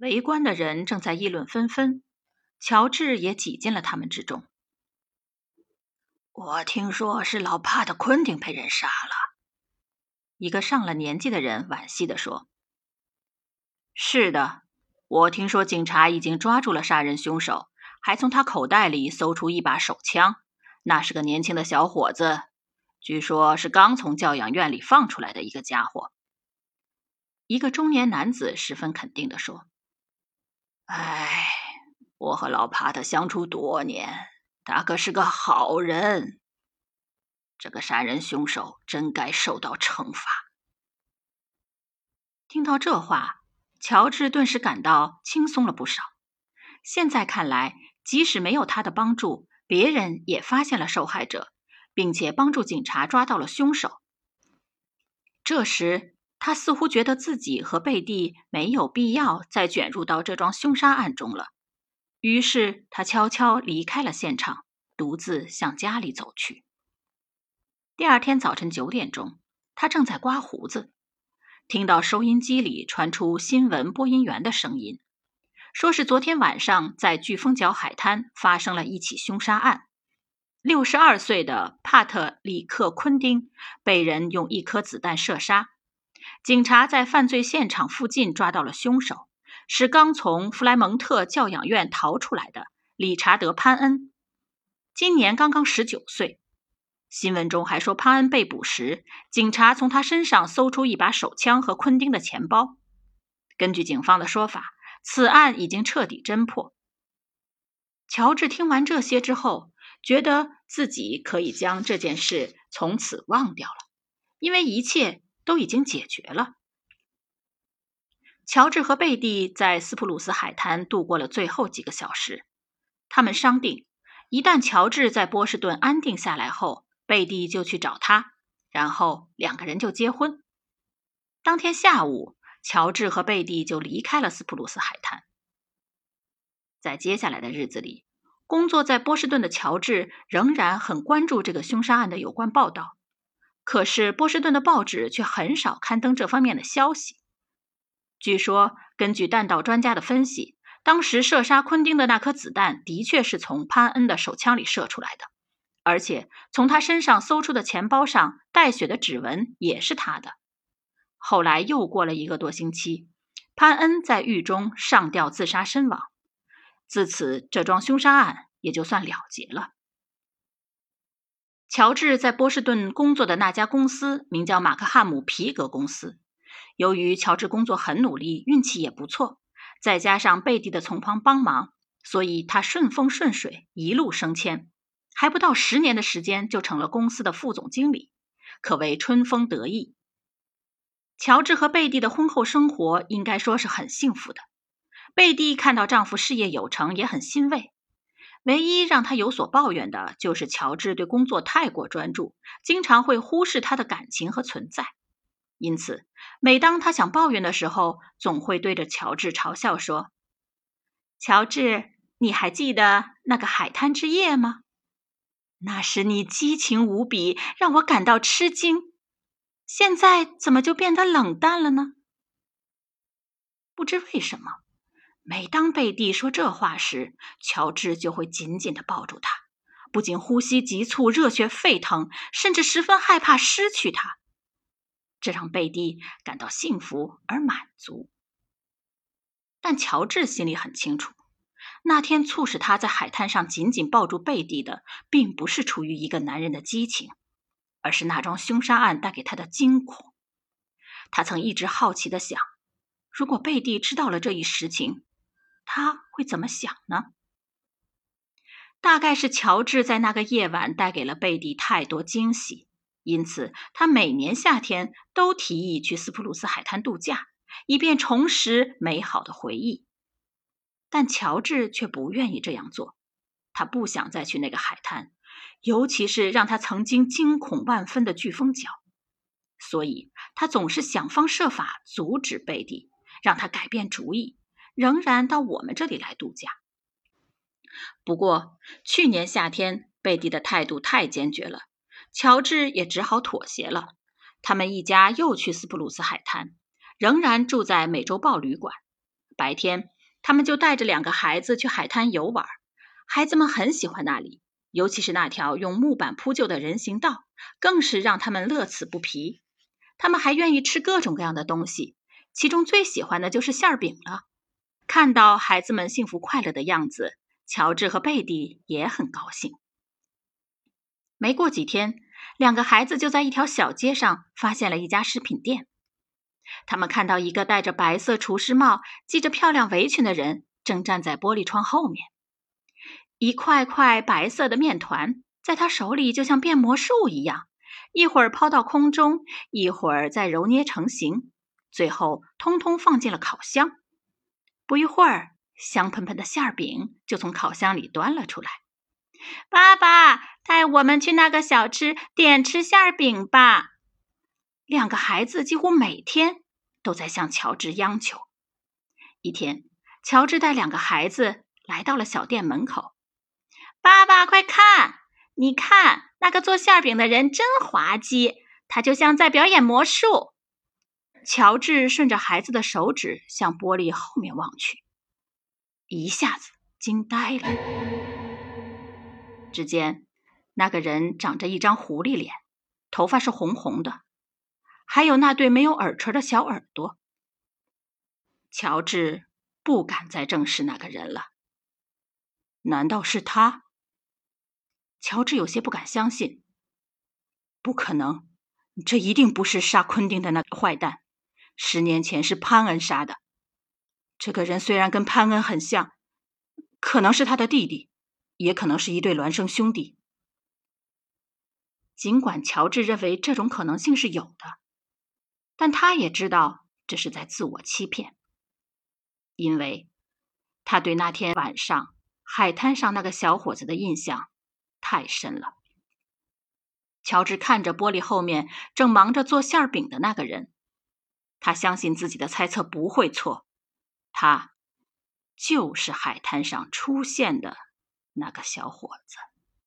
围观的人正在议论纷纷，乔治也挤进了他们之中。我听说是老帕的昆汀被人杀了，一个上了年纪的人惋惜地说：“是的，我听说警察已经抓住了杀人凶手，还从他口袋里搜出一把手枪。那是个年轻的小伙子，据说是刚从教养院里放出来的一个家伙。”一个中年男子十分肯定地说：“哎，我和老帕特相处多年。”他可是个好人，这个杀人凶手真该受到惩罚。听到这话，乔治顿时感到轻松了不少。现在看来，即使没有他的帮助，别人也发现了受害者，并且帮助警察抓到了凶手。这时，他似乎觉得自己和贝蒂没有必要再卷入到这桩凶杀案中了。于是他悄悄离开了现场，独自向家里走去。第二天早晨九点钟，他正在刮胡子，听到收音机里传出新闻播音员的声音，说是昨天晚上在飓风角海滩发生了一起凶杀案，六十二岁的帕特里克·昆丁被人用一颗子弹射杀，警察在犯罪现场附近抓到了凶手。是刚从弗莱蒙特教养院逃出来的理查德·潘恩，今年刚刚十九岁。新闻中还说，潘恩被捕时，警察从他身上搜出一把手枪和昆汀的钱包。根据警方的说法，此案已经彻底侦破。乔治听完这些之后，觉得自己可以将这件事从此忘掉了，因为一切都已经解决了。乔治和贝蒂在斯普鲁斯海滩度过了最后几个小时。他们商定，一旦乔治在波士顿安定下来后，贝蒂就去找他，然后两个人就结婚。当天下午，乔治和贝蒂就离开了斯普鲁斯海滩。在接下来的日子里，工作在波士顿的乔治仍然很关注这个凶杀案的有关报道，可是波士顿的报纸却很少刊登这方面的消息。据说，根据弹道专家的分析，当时射杀昆汀的那颗子弹的确是从潘恩的手枪里射出来的，而且从他身上搜出的钱包上带血的指纹也是他的。后来又过了一个多星期，潘恩在狱中上吊自杀身亡。自此，这桩凶杀案也就算了结了。乔治在波士顿工作的那家公司名叫马克汉姆皮革公司。由于乔治工作很努力，运气也不错，再加上贝蒂的从旁帮忙，所以他顺风顺水，一路升迁，还不到十年的时间就成了公司的副总经理，可谓春风得意。乔治和贝蒂的婚后生活应该说是很幸福的。贝蒂看到丈夫事业有成，也很欣慰。唯一让他有所抱怨的就是乔治对工作太过专注，经常会忽视他的感情和存在。因此，每当他想抱怨的时候，总会对着乔治嘲笑说：“乔治，你还记得那个海滩之夜吗？那时你激情无比，让我感到吃惊。现在怎么就变得冷淡了呢？”不知为什么，每当贝蒂说这话时，乔治就会紧紧的抱住她，不仅呼吸急促、热血沸腾，甚至十分害怕失去她。这让贝蒂感到幸福而满足，但乔治心里很清楚，那天促使他在海滩上紧紧抱住贝蒂的，并不是出于一个男人的激情，而是那桩凶杀案带给他的惊恐。他曾一直好奇的想，如果贝蒂知道了这一实情，他会怎么想呢？大概是乔治在那个夜晚带给了贝蒂太多惊喜。因此，他每年夏天都提议去斯普鲁斯海滩度假，以便重拾美好的回忆。但乔治却不愿意这样做，他不想再去那个海滩，尤其是让他曾经惊恐万分的飓风角。所以，他总是想方设法阻止贝蒂，让他改变主意，仍然到我们这里来度假。不过，去年夏天，贝蒂的态度太坚决了。乔治也只好妥协了。他们一家又去斯普鲁斯海滩，仍然住在美洲豹旅馆。白天，他们就带着两个孩子去海滩游玩。孩子们很喜欢那里，尤其是那条用木板铺就的人行道，更是让他们乐此不疲。他们还愿意吃各种各样的东西，其中最喜欢的就是馅饼了。看到孩子们幸福快乐的样子，乔治和贝蒂也很高兴。没过几天，两个孩子就在一条小街上发现了一家食品店。他们看到一个戴着白色厨师帽、系着漂亮围裙的人，正站在玻璃窗后面。一块块白色的面团在他手里就像变魔术一样，一会儿抛到空中，一会儿再揉捏成型，最后通通放进了烤箱。不一会儿，香喷喷的馅饼就从烤箱里端了出来。爸爸，带我们去那个小吃店吃馅饼吧！两个孩子几乎每天都在向乔治央求。一天，乔治带两个孩子来到了小店门口。爸爸，快看！你看那个做馅饼的人真滑稽，他就像在表演魔术。乔治顺着孩子的手指向玻璃后面望去，一下子惊呆了。只见那个人长着一张狐狸脸，头发是红红的，还有那对没有耳垂的小耳朵。乔治不敢再正视那个人了。难道是他？乔治有些不敢相信，不可能，这一定不是杀昆汀的那个坏蛋。十年前是潘恩杀的。这个人虽然跟潘恩很像，可能是他的弟弟，也可能是一对孪生兄弟。尽管乔治认为这种可能性是有的，但他也知道这是在自我欺骗，因为他对那天晚上海滩上那个小伙子的印象。太深了。乔治看着玻璃后面正忙着做馅饼的那个人，他相信自己的猜测不会错，他就是海滩上出现的那个小伙子。